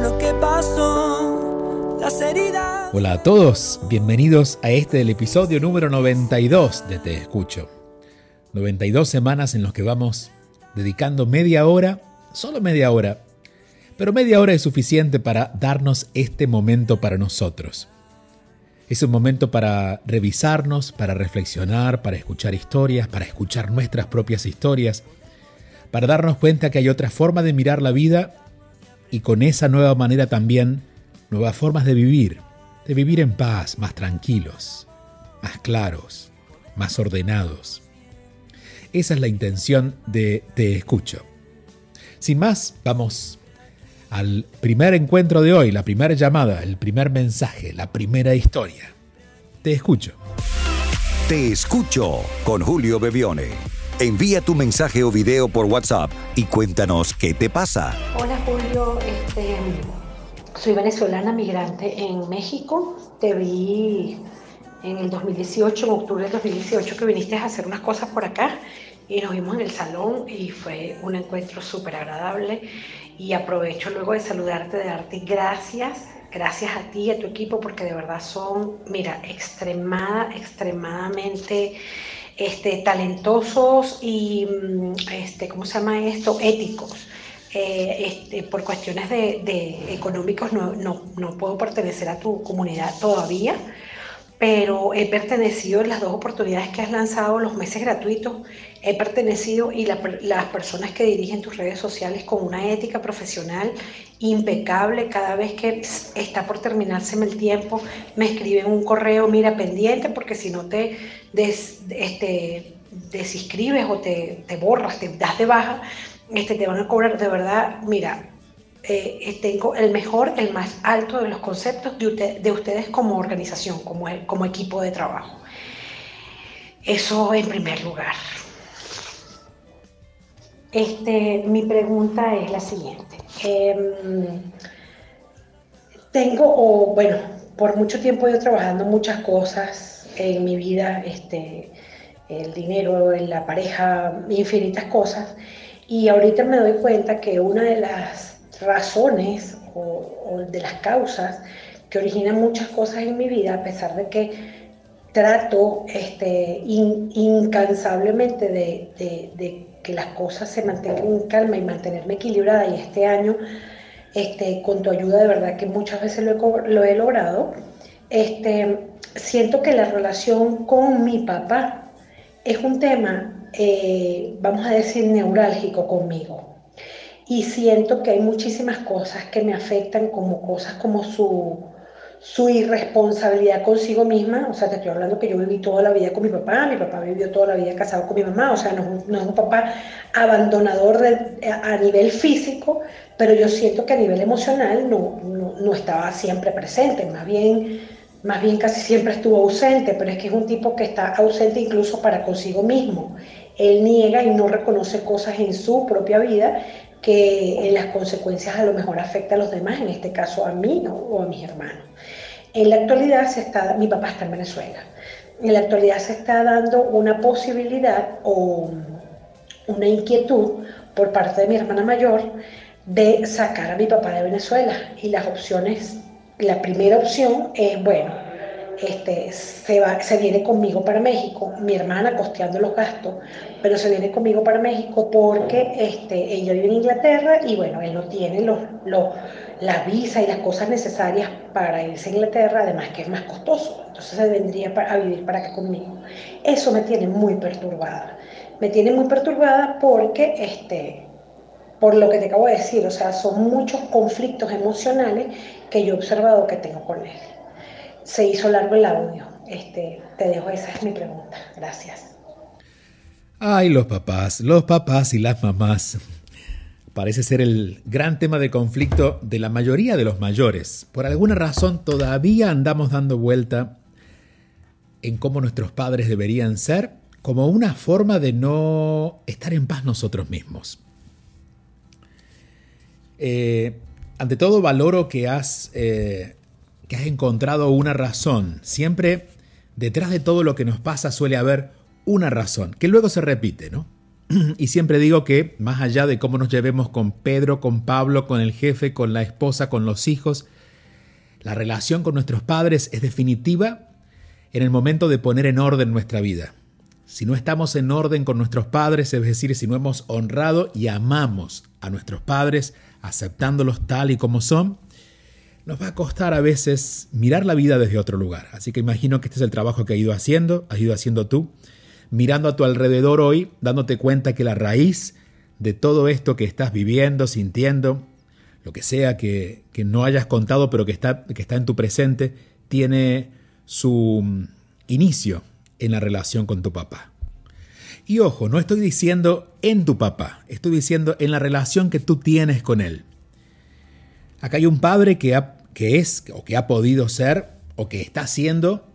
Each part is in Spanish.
lo que pasó, las heridas. Hola a todos, bienvenidos a este episodio número 92 de Te Escucho. 92 semanas en los que vamos dedicando media hora, solo media hora, pero media hora es suficiente para darnos este momento para nosotros. Es un momento para revisarnos, para reflexionar, para escuchar historias, para escuchar nuestras propias historias, para darnos cuenta que hay otra forma de mirar la vida y con esa nueva manera también nuevas formas de vivir, de vivir en paz, más tranquilos, más claros, más ordenados. Esa es la intención de Te Escucho. Sin más, vamos al primer encuentro de hoy, la primera llamada, el primer mensaje, la primera historia. Te escucho. Te escucho con Julio Bebione. Envía tu mensaje o video por WhatsApp y cuéntanos qué te pasa. Hola Julio, soy venezolana migrante en México. Te vi en el 2018, en octubre del 2018, que viniste a hacer unas cosas por acá y nos vimos en el salón y fue un encuentro súper agradable y aprovecho luego de saludarte, de darte gracias, gracias a ti y a tu equipo porque de verdad son, mira, extremada, extremadamente este, talentosos y, mm, este, ¿cómo se llama esto? Éticos. Eh, este, por cuestiones de, económicos no, no, no puedo pertenecer a tu comunidad todavía, pero he pertenecido en las dos oportunidades que has lanzado, los meses gratuitos, he pertenecido y las personas que dirigen tus redes sociales con una ética profesional impecable, cada vez que está por terminarse el tiempo, me escriben un correo, mira, pendiente, porque si no te este, desinscribes o te, borras, te das de baja, este, te van a cobrar de verdad, mira, eh, tengo el mejor, el más alto de los conceptos de, de ustedes como organización, como, como equipo de trabajo. Eso en primer lugar. Este, mi pregunta es la siguiente. Em, tengo, o bueno, por mucho tiempo he ido trabajando muchas cosas en mi vida, este, el dinero, en la pareja, infinitas cosas, y ahorita me doy cuenta que una de las razones o, de las causas que originan muchas cosas en mi vida, a pesar de que trato este, incansablemente de, que las cosas se mantengan en calma y mantenerme equilibrada. Y este año, este, con tu ayuda, de verdad que muchas veces lo he, logrado. Este, siento que la relación con mi papá es un tema, eh, vamos a decir, neurálgico conmigo. Y siento que hay muchísimas cosas que me afectan como cosas como su, su irresponsabilidad consigo misma, o sea, te estoy hablando que yo viví toda la vida con mi papá, mi papá vivió toda la vida casado con mi mamá, o sea, no, es un papá abandonador a nivel físico, pero yo siento que a nivel emocional no, no, no, estaba siempre presente, más bien, más bien casi siempre estuvo ausente, pero es que es un tipo que está ausente incluso para consigo mismo. Él niega y no reconoce cosas en su propia vida que en las consecuencias a lo mejor afecta a los demás, en este caso a mí o a mis hermanos. En la actualidad se está, mi papá está en Venezuela, en la actualidad se está dando una posibilidad o una inquietud por parte de mi hermana mayor de sacar a mi papá de Venezuela. Y las opciones, la primera opción es, bueno, este, se, va, se viene conmigo para México, mi hermana costeando los gastos, pero se viene conmigo para México porque este, ella vive en Inglaterra y bueno, él no tiene los, los, las visas y las cosas necesarias para irse a Inglaterra, además que es más costoso, entonces se vendría a vivir para acá conmigo. Eso me tiene muy perturbada, me tiene muy perturbada porque, este, por lo que te acabo de decir, o sea, son muchos conflictos emocionales que yo he observado que tengo con él se hizo largo el audio. Este, te dejo, esa es mi pregunta. Gracias. Ay, los papás, los papás y las mamás. parece ser el gran tema de conflicto de la mayoría de los mayores. Por alguna razón todavía andamos dando vuelta en cómo nuestros padres deberían ser como una forma de no estar en paz nosotros mismos. Eh, ante todo valoro que has, eh, que has encontrado una razón. Siempre detrás de todo lo que nos pasa suele haber una razón, que luego se repite, ¿no? Y siempre digo que, más allá de cómo nos llevemos con Pedro, con Pablo, con el jefe, con la esposa, con los hijos, la relación con nuestros padres es definitiva en el momento de poner en orden nuestra vida. Si no estamos en orden con nuestros padres, es decir, si no hemos honrado y amamos a nuestros padres, aceptándolos tal y como son, nos va a costar a veces mirar la vida desde otro lugar. Así que imagino que este es el trabajo que has ido haciendo, has ido haciendo tú, mirando a tu alrededor hoy, dándote cuenta que la raíz de todo esto que estás viviendo, sintiendo, lo que sea que, que no hayas contado, pero que está, que está en tu presente, tiene su mm, inicio en la relación con tu papá. Y ojo, no estoy diciendo en tu papá, estoy diciendo en la relación que tú tienes con él. Acá hay un padre que, que es o que ha podido ser o que está haciendo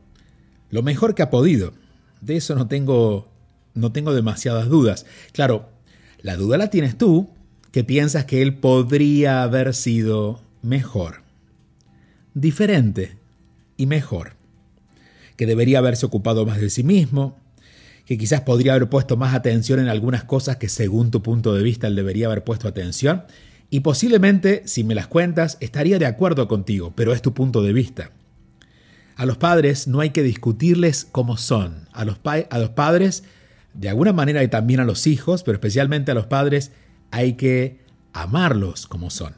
lo mejor que ha podido. De eso no tengo, no tengo demasiadas dudas. Claro, la duda la tienes tú, que piensas que él podría haber sido mejor, diferente y mejor que debería haberse ocupado más de sí mismo, que quizás podría haber puesto más atención en algunas cosas que según tu punto de vista él debería haber puesto atención, y posiblemente, si me las cuentas, estaría de acuerdo contigo, pero es tu punto de vista. A los padres no hay que discutirles cómo son. A los, a los padres, de alguna manera, y también a los hijos, pero especialmente a los padres, hay que amarlos como son.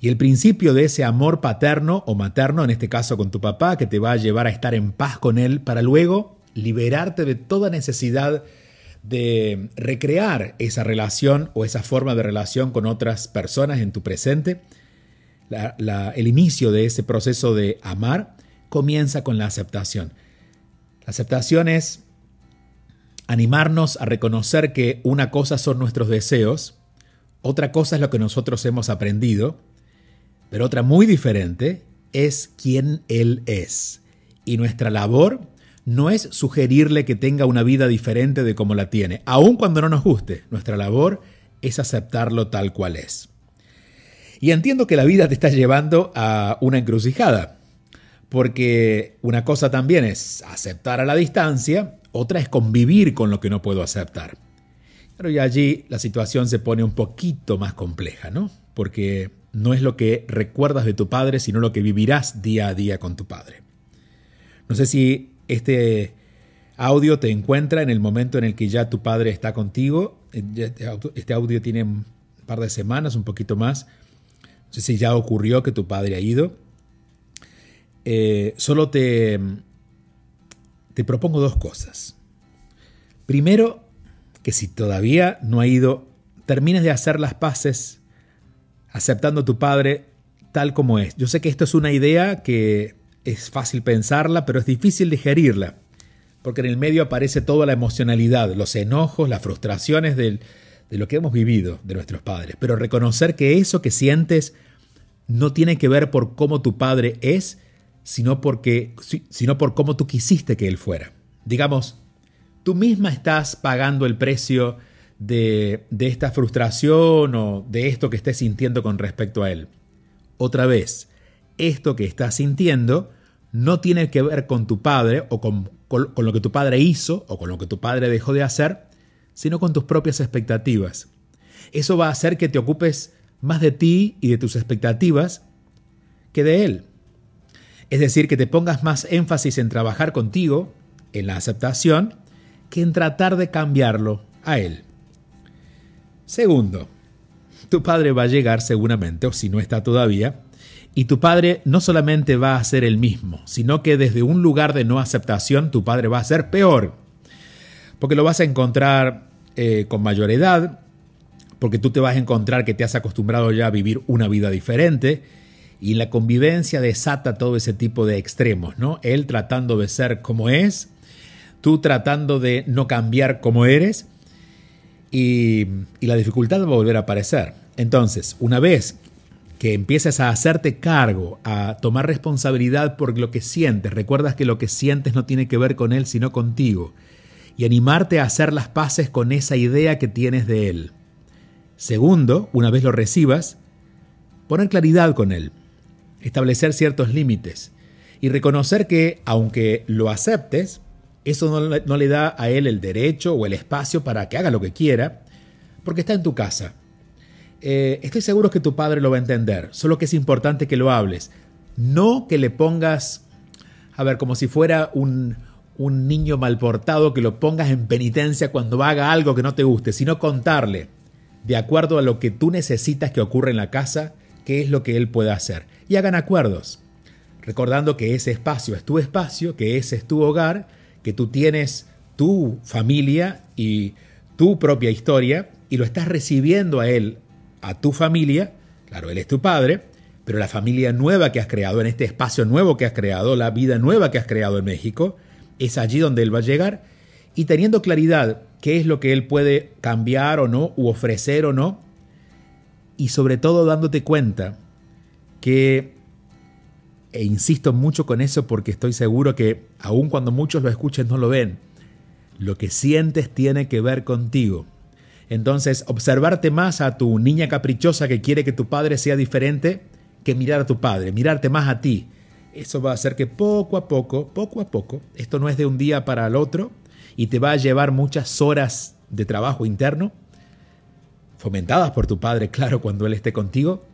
Y el principio de ese amor paterno o materno, en este caso con tu papá, que te va a llevar a estar en paz con él para luego liberarte de toda necesidad de recrear esa relación o esa forma de relación con otras personas en tu presente. el inicio de ese proceso de amar comienza con la aceptación. La aceptación es animarnos a reconocer que una cosa son nuestros deseos, otra cosa es lo que nosotros hemos aprendido pero otra muy diferente es quién Él es. Y nuestra labor no es sugerirle que tenga una vida diferente de como la tiene, aun cuando no nos guste. Nuestra labor es aceptarlo tal cual es. Y entiendo que la vida te está llevando a una encrucijada, porque una cosa también es aceptar a la distancia, otra es convivir con lo que no puedo aceptar. Pero ya allí la situación se pone un poquito más compleja, ¿no? Porque no es lo que recuerdas de tu padre, sino lo que vivirás día a día con tu padre. No sé si este audio te encuentra en el momento en el que ya tu padre está contigo. Este audio tiene un par de semanas, un poquito más. No sé si ya ocurrió que tu padre ha ido. Eh, solo te, te propongo dos cosas. Primero, que si todavía no ha ido, termines de hacer las paces aceptando a tu Padre tal como es. Yo sé que esto es una idea que es fácil pensarla, pero es difícil digerirla, porque en el medio aparece toda la emocionalidad, los enojos, las frustraciones de lo que hemos vivido de nuestros padres. Pero reconocer que eso que sientes no tiene que ver por cómo tu padre es, sino, porque, sino por cómo tú quisiste que él fuera. Digamos, tú misma estás pagando el precio de, esta frustración o de esto que estés sintiendo con respecto a él. Otra vez, esto que estás sintiendo no tiene que ver con tu padre o con, con, lo que tu padre hizo o con lo que tu padre dejó de hacer, sino con tus propias expectativas. Eso va a hacer que te ocupes más de ti y de tus expectativas que de él. Es decir, que te pongas más énfasis en trabajar contigo, en la aceptación, que en tratar de cambiarlo a él. Segundo, tu padre va a llegar seguramente, o si no está todavía, y tu padre no solamente va a ser el mismo, sino que desde un lugar de no aceptación tu padre va a ser peor, porque lo vas a encontrar eh, con mayor edad, porque tú te vas a encontrar que te has acostumbrado ya a vivir una vida diferente, y la convivencia desata todo ese tipo de extremos, ¿no? Él tratando de ser como es, tú tratando de no cambiar como eres, y, y la dificultad va a volver a aparecer. Entonces, una vez que empieces a hacerte cargo, a tomar responsabilidad por lo que sientes, recuerdas que lo que sientes no tiene que ver con él, sino contigo, y animarte a hacer las paces con esa idea que tienes de él. Segundo, una vez lo recibas, poner claridad con él, establecer ciertos límites. Y reconocer que, aunque lo aceptes, eso no, le da a él el derecho o el espacio para que haga lo que quiera, porque está en tu casa eh, estoy seguro que tu padre lo va a entender, solo que es importante que lo hables. No que le pongas, a ver, como si fuera un, un niño mal portado, que lo pongas en penitencia cuando haga algo que no te guste, sino contarle, de acuerdo a lo que tú necesitas que ocurra en la casa, qué es lo que él puede hacer. Y hagan acuerdos, recordando que ese espacio es tu espacio, que ese es tu hogar, que tú tienes tu familia y tu propia historia y lo estás recibiendo a él a tu familia, claro, Él es tu Padre, pero la familia nueva que has creado, en este espacio nuevo que has creado, la vida nueva que has creado en México, es allí donde Él va a llegar. Y teniendo claridad qué es lo que Él puede cambiar o no, u ofrecer o no, y sobre todo dándote cuenta que, e insisto mucho con eso porque estoy seguro que aun cuando muchos lo escuchen no lo ven, lo que sientes tiene que ver contigo entonces, observarte más a tu niña caprichosa que quiere que tu padre sea diferente que mirar a tu padre, mirarte más a ti. Eso va a hacer que poco a poco, poco a poco, esto no es de un día para el otro y te va a llevar muchas horas de trabajo interno, fomentadas por tu padre, claro, cuando él esté contigo,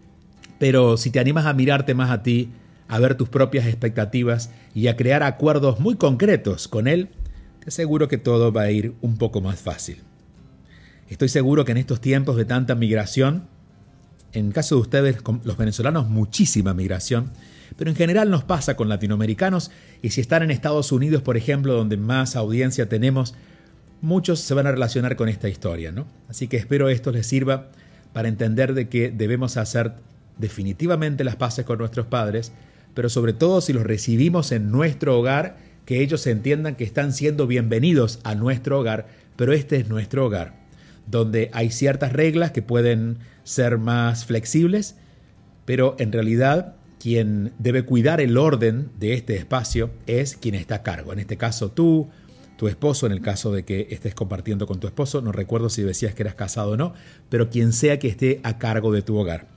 pero si te animas a mirarte más a ti, a ver tus propias expectativas y a crear acuerdos muy concretos con él, te aseguro que todo va a ir un poco más fácil. Estoy seguro que en estos tiempos de tanta migración, en caso de ustedes, los venezolanos, muchísima migración, pero en general nos pasa con latinoamericanos y si están en Estados Unidos, por ejemplo, donde más audiencia tenemos, muchos se van a relacionar con esta historia, ¿no? Así que espero esto les sirva para entender de que debemos hacer definitivamente las paces con nuestros padres, pero sobre todo si los recibimos en nuestro hogar, que ellos entiendan que están siendo bienvenidos a nuestro hogar, pero este es nuestro hogar donde hay ciertas reglas que pueden ser más flexibles, pero en realidad quien debe cuidar el orden de este espacio es quien está a cargo. En este caso tú, tu esposo, en el caso de que estés compartiendo con tu esposo, no recuerdo si decías que eras casado o no, pero quien sea que esté a cargo de tu hogar.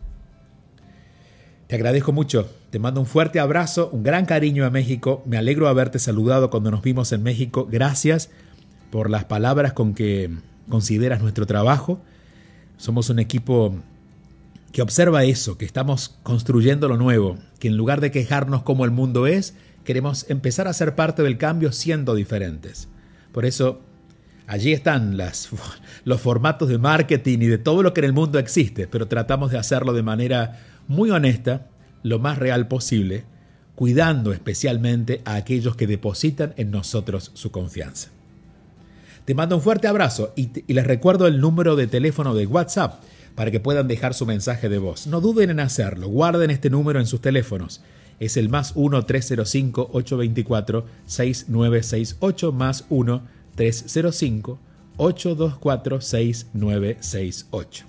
Te agradezco mucho, te mando un fuerte abrazo, un gran cariño a México, me alegro haberte saludado cuando nos vimos en México, gracias por las palabras con que consideras nuestro trabajo. Somos un equipo que observa eso, que estamos construyendo lo nuevo, que en lugar de quejarnos como el mundo es, queremos empezar a ser parte del cambio siendo diferentes. Por eso, allí están los formatos de marketing y de todo lo que en el mundo existe, pero tratamos de hacerlo de manera muy honesta, lo más real posible, cuidando especialmente a aquellos que depositan en nosotros su confianza. Te mando un fuerte abrazo y, les recuerdo el número de teléfono de WhatsApp para que puedan dejar su mensaje de voz. No duden en hacerlo, guarden este número en sus teléfonos. Es el más 1-305-824-6968 más 1-305-824-6968.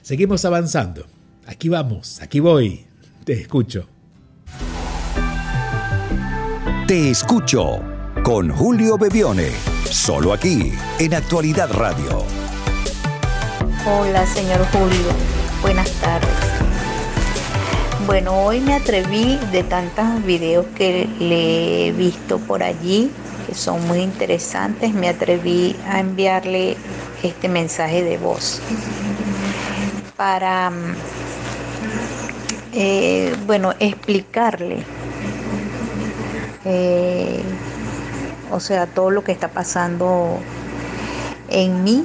Seguimos avanzando. Aquí vamos, aquí voy. Te escucho. Te escucho con Julio Bebione. Solo aquí, en Actualidad Radio. Hola, señor Julio. Buenas tardes. Bueno, hoy me atreví de tantos videos que le he visto por allí, que son muy interesantes, me atreví a enviarle este mensaje de voz para, mm, eh, bueno, explicarle. Eh, o sea, todo lo que está pasando en mí,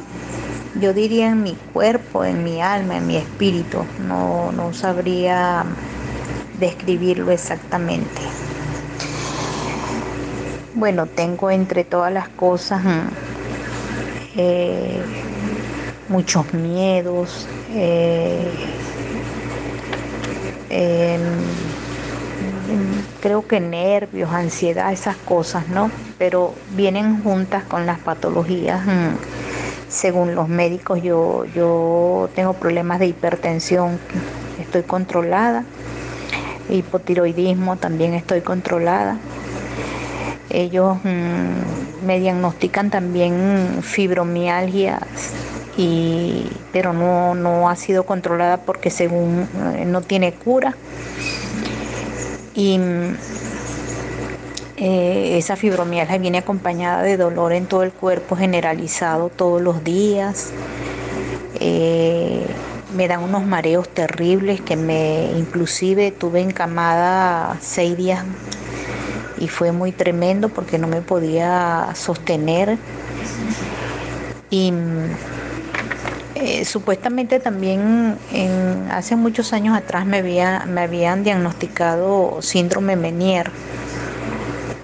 yo diría en mi cuerpo, en mi alma, en mi espíritu, no, sabría describirlo exactamente. Bueno, tengo entre todas las cosas mm, eh, muchos miedos, eh, em, creo que nervios, ansiedad, esas cosas, ¿no? Pero vienen juntas con las patologías mm, según los médicos yo, yo tengo problemas de hipertensión, estoy controlada, hipotiroidismo también estoy controlada. Ellos mm, me diagnostican también fibromialgia, y, pero no, no ha sido controlada porque según eh, no tiene cura. Y eh, esa fibromialgia viene acompañada de dolor en todo el cuerpo generalizado todos los días. Eh, me dan unos mareos terribles que me inclusive tuve encamada seis días y fue muy tremendo porque no me podía sostener. Y eh, supuestamente también hace muchos años atrás me, me habían diagnosticado síndrome Menier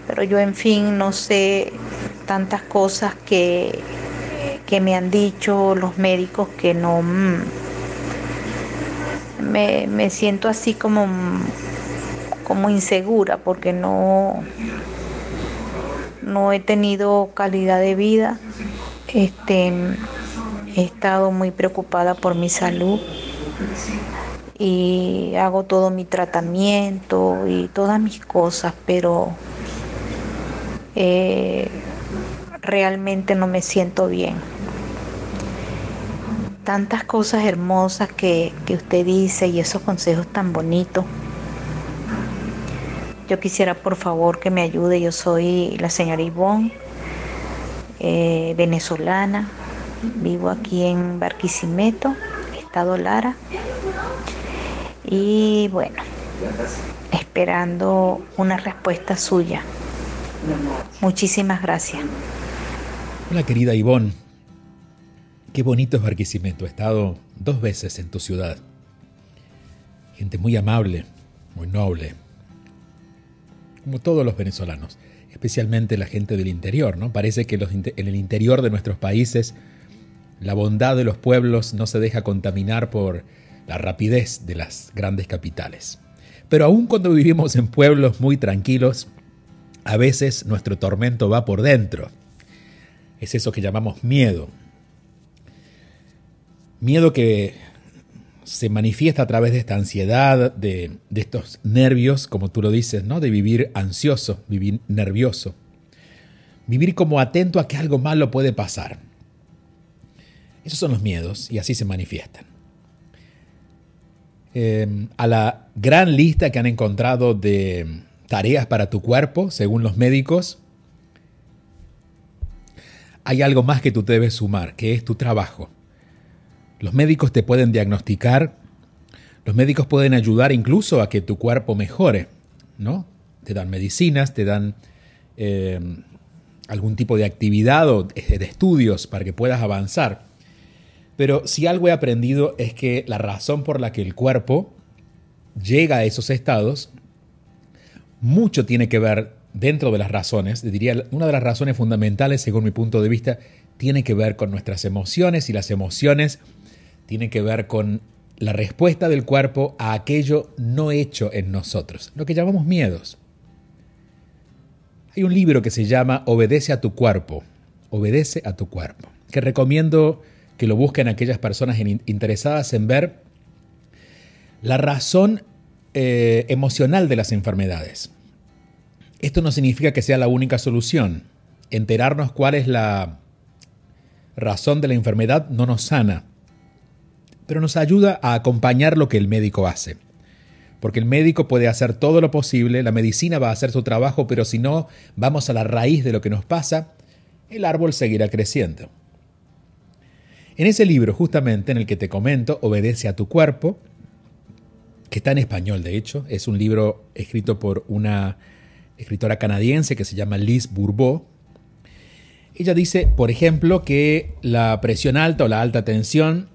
pero yo en fin no sé tantas cosas que, que me han dicho los médicos que no mm, me, siento así como, como insegura porque no, no he tenido calidad de vida. Este, he estado muy preocupada por mi salud y hago todo mi tratamiento y todas mis cosas, pero eh, realmente no me siento bien. Tantas cosas hermosas que, usted dice y esos consejos tan bonitos. Yo quisiera por favor que me ayude. Yo soy la señora Ivonne, eh, venezolana. Vivo aquí en Barquisimeto, Estado Lara. Y bueno, esperando una respuesta suya. Muchísimas gracias. Hola querida Ivonne. Qué bonito es Barquisimeto. He estado dos veces en tu ciudad. Gente muy amable, muy noble. Como todos los venezolanos, especialmente la gente del interior, ¿no? Parece que en el interior de nuestros países la bondad de los pueblos no se deja contaminar por la rapidez de las grandes capitales. Pero aun cuando vivimos en pueblos muy tranquilos, a veces nuestro tormento va por dentro. Es eso que llamamos miedo. Miedo que se manifiesta a través de esta ansiedad, de, estos nervios, como tú lo dices, ¿no? De vivir ansioso, vivir nervioso. Vivir como atento a que algo malo puede pasar. Esos son los miedos y así se manifiestan. Eh, a la gran lista que han encontrado de tareas para tu cuerpo, según los médicos, hay algo más que tú debes sumar, que es tu trabajo. Los médicos te pueden diagnosticar, los médicos pueden ayudar incluso a que tu cuerpo mejore, ¿no? Te dan medicinas, te dan eh, algún tipo de actividad o de estudios para que puedas avanzar. Pero si algo he aprendido es que la razón por la que el cuerpo llega a esos estados mucho tiene que ver dentro de las razones, diría una de las razones fundamentales según mi punto de vista, tiene que ver con nuestras emociones y las emociones tienen que ver con la respuesta del cuerpo a aquello no hecho en nosotros, lo que llamamos miedos. Hay un libro que se llama Obedece a tu cuerpo, obedece a tu cuerpo, que recomiendo que lo busquen aquellas personas interesadas en ver la razón eh, emocional de las enfermedades. Esto no significa que sea la única solución. Enterarnos cuál es la razón de la enfermedad no nos sana, pero nos ayuda a acompañar lo que el médico hace. Porque el médico puede hacer todo lo posible, la medicina va a hacer su trabajo, pero si no vamos a la raíz de lo que nos pasa, el árbol seguirá creciendo. En ese libro, justamente en el que te comento, Obedece a tu cuerpo, que está en español de hecho, es un libro escrito por una escritora canadiense que se llama Liz Bourbeau. Ella dice, por ejemplo, que la presión alta o la alta tensión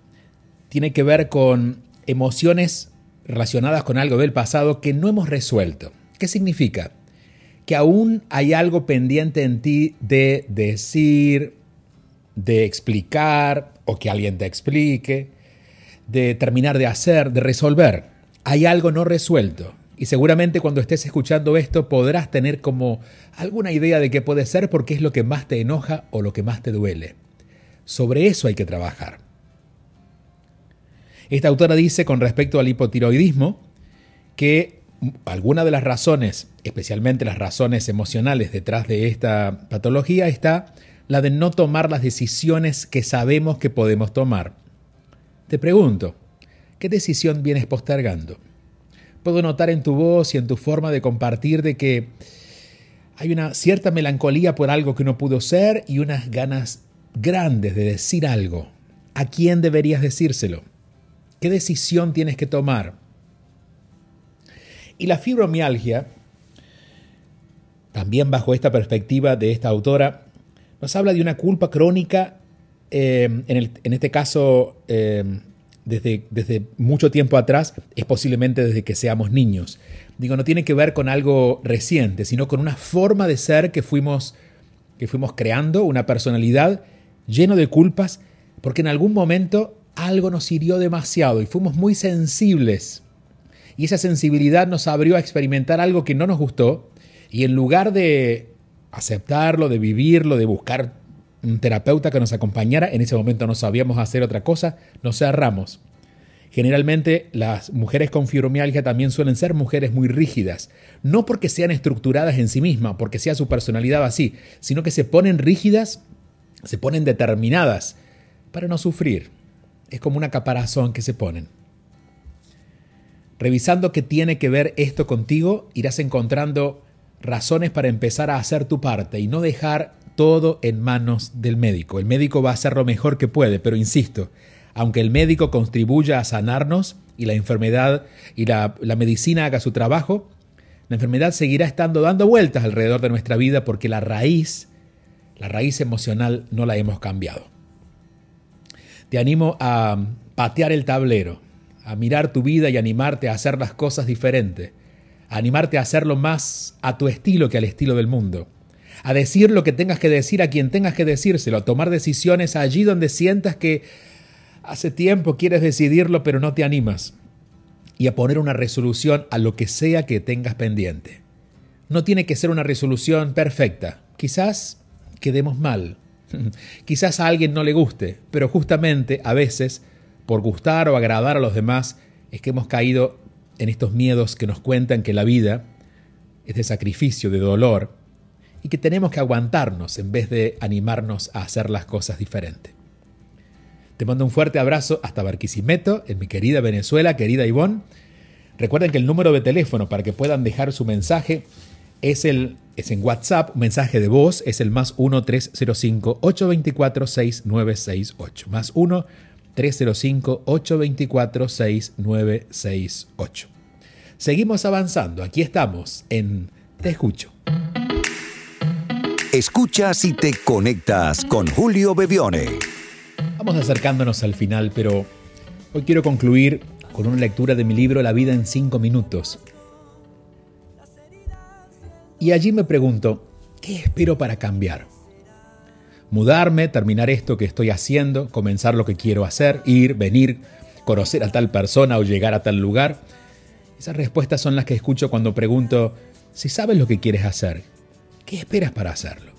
tiene que ver con emociones relacionadas con algo del pasado que no hemos resuelto. ¿Qué significa? Que aún hay algo pendiente en ti de decir, de explicar o que alguien te explique, de terminar de hacer, de resolver hay algo no resuelto. Y seguramente cuando estés escuchando esto podrás tener como alguna idea de qué puede ser porque es lo que más te enoja o lo que más te duele. Sobre eso hay que trabajar. Esta autora dice con respecto al hipotiroidismo que alguna de las razones, especialmente las razones emocionales detrás de esta patología, está la de no tomar las decisiones que sabemos que podemos tomar. Te pregunto, ¿qué decisión vienes postergando? Puedo notar en tu voz y en tu forma de compartir de que hay una cierta melancolía por algo que no pudo ser y unas ganas grandes de decir algo. ¿A quién deberías decírselo? ¿Qué decisión tienes que tomar? Y la fibromialgia, también bajo esta perspectiva de esta autora, nos habla de una culpa crónica, eh, en, este caso eh, desde, mucho tiempo atrás, es posiblemente desde que seamos niños. Digo, no tiene que ver con algo reciente, sino con una forma de ser que fuimos, que fuimos creando, una personalidad lleno de culpas, porque en algún momento algo nos hirió demasiado y fuimos muy sensibles. Y esa sensibilidad nos abrió a experimentar algo que no nos gustó y en lugar de aceptarlo, de vivirlo, de buscar un terapeuta que nos acompañara, en ese momento no sabíamos hacer otra cosa, nos cerramos. Generalmente las mujeres con fibromialgia también suelen ser mujeres muy rígidas, no porque sean estructuradas en sí mismas, porque sea su personalidad así, sino que se ponen rígidas, se ponen determinadas para no sufrir. Es como una caparazón que se ponen. Revisando qué tiene que ver esto contigo, irás encontrando razones para empezar a hacer tu parte y no dejar todo en manos del médico. El médico va a hacer lo mejor que puede, pero insisto, aunque el médico contribuya a sanarnos y la enfermedad y la, medicina haga su trabajo, la enfermedad seguirá estando dando vueltas alrededor de nuestra vida porque la raíz, la raíz emocional no la hemos cambiado. Te animo a patear el tablero, a mirar tu vida y animarte a hacer las cosas diferentes, animarte a hacerlo más a tu estilo que al estilo del mundo, a decir lo que tengas que decir a quien tengas que decírselo, a tomar decisiones allí donde sientas que hace tiempo quieres decidirlo pero no te animas, y a poner una resolución a lo que sea que tengas pendiente. No tiene que ser una resolución perfecta, quizás quedemos mal, Quizás a alguien no le guste, pero justamente a veces, por gustar o agradar a los demás, es que hemos caído en estos miedos que nos cuentan que la vida es de sacrificio, de dolor, y que tenemos que aguantarnos en vez de animarnos a hacer las cosas diferentes. Te mando un fuerte abrazo hasta Barquisimeto, en mi querida Venezuela, querida Ivonne. Recuerden que el número de teléfono para que puedan dejar su mensaje es, el, es en WhatsApp, mensaje de voz, es el más 1-305-824-6968. Más 1-305-824-6968. Seguimos avanzando, aquí estamos en Te Escucho. Escuchas y te conectas con Julio Bebione. Vamos acercándonos al final, pero hoy quiero concluir con una lectura de mi libro La vida en 5 minutos y allí me pregunto, ¿qué espero para cambiar? Mudarme, terminar esto que estoy haciendo, comenzar lo que quiero hacer, ir, venir, conocer a tal persona o llegar a tal lugar. Esas respuestas son las que escucho cuando pregunto, si sabes lo que quieres hacer, ¿qué esperas para hacerlo?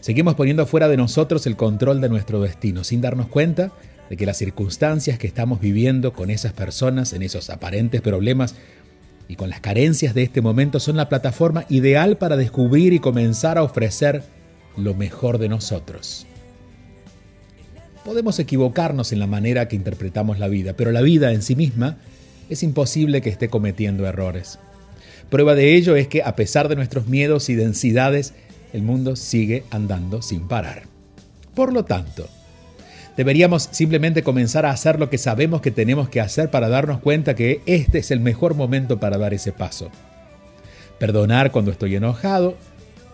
Seguimos poniendo fuera de nosotros el control de nuestro destino, sin darnos cuenta de que las circunstancias que estamos viviendo con esas personas, en esos aparentes problemas, y con las carencias de este momento son la plataforma ideal para descubrir y comenzar a ofrecer lo mejor de nosotros. Podemos equivocarnos en la manera que interpretamos la vida, pero la vida en sí misma es imposible que esté cometiendo errores. Prueba de ello es que a pesar de nuestros miedos y densidades, el mundo sigue andando sin parar. Por lo tanto, Deberíamos simplemente comenzar a hacer lo que sabemos que tenemos que hacer para darnos cuenta que este es el mejor momento para dar ese paso. Perdonar cuando estoy enojado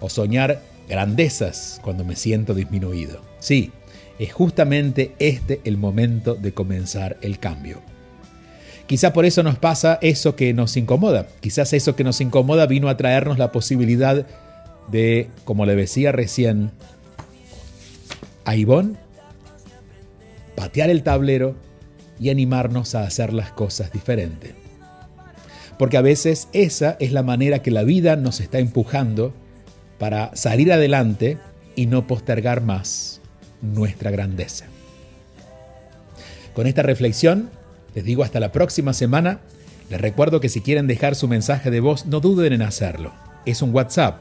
o soñar grandezas cuando me siento disminuido. Sí, es justamente este el momento de comenzar el cambio. Quizá por eso nos pasa eso que nos incomoda. Quizás eso que nos incomoda vino a traernos la posibilidad de, como le decía recién a Ivonne, patear el tablero y animarnos a hacer las cosas diferentes. Porque a veces esa es la manera que la vida nos está empujando para salir adelante y no postergar más nuestra grandeza. Con esta reflexión, les digo hasta la próxima semana. Les recuerdo que si quieren dejar su mensaje de voz, no duden en hacerlo. Es un WhatsApp,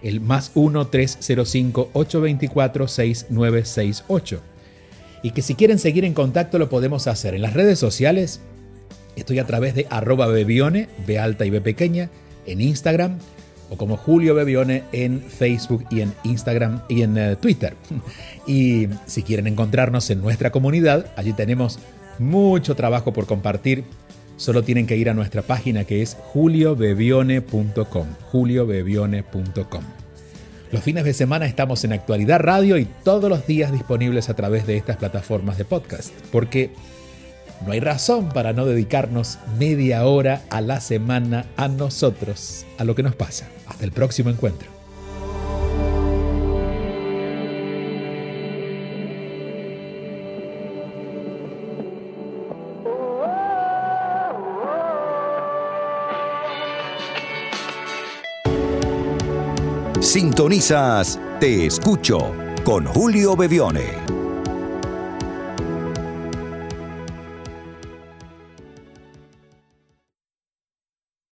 el más 1-305-824-6968. Y que si quieren seguir en contacto lo podemos hacer en las redes sociales. Estoy a través de arroba bebione, B alta y B pequeña, en Instagram, o como Julio Bebione en Facebook y en Instagram y en eh, Twitter. Y si quieren encontrarnos en nuestra comunidad, allí tenemos mucho trabajo por compartir. Solo tienen que ir a nuestra página que es juliobebione.com, juliobebione.com. Los fines de semana estamos en Actualidad Radio y todos los días disponibles a través de estas plataformas de podcast, porque no hay razón para no dedicarnos media hora a la semana a nosotros, a lo que nos pasa. Hasta el próximo encuentro. Sintonizas Te Escucho con Julio Bevione.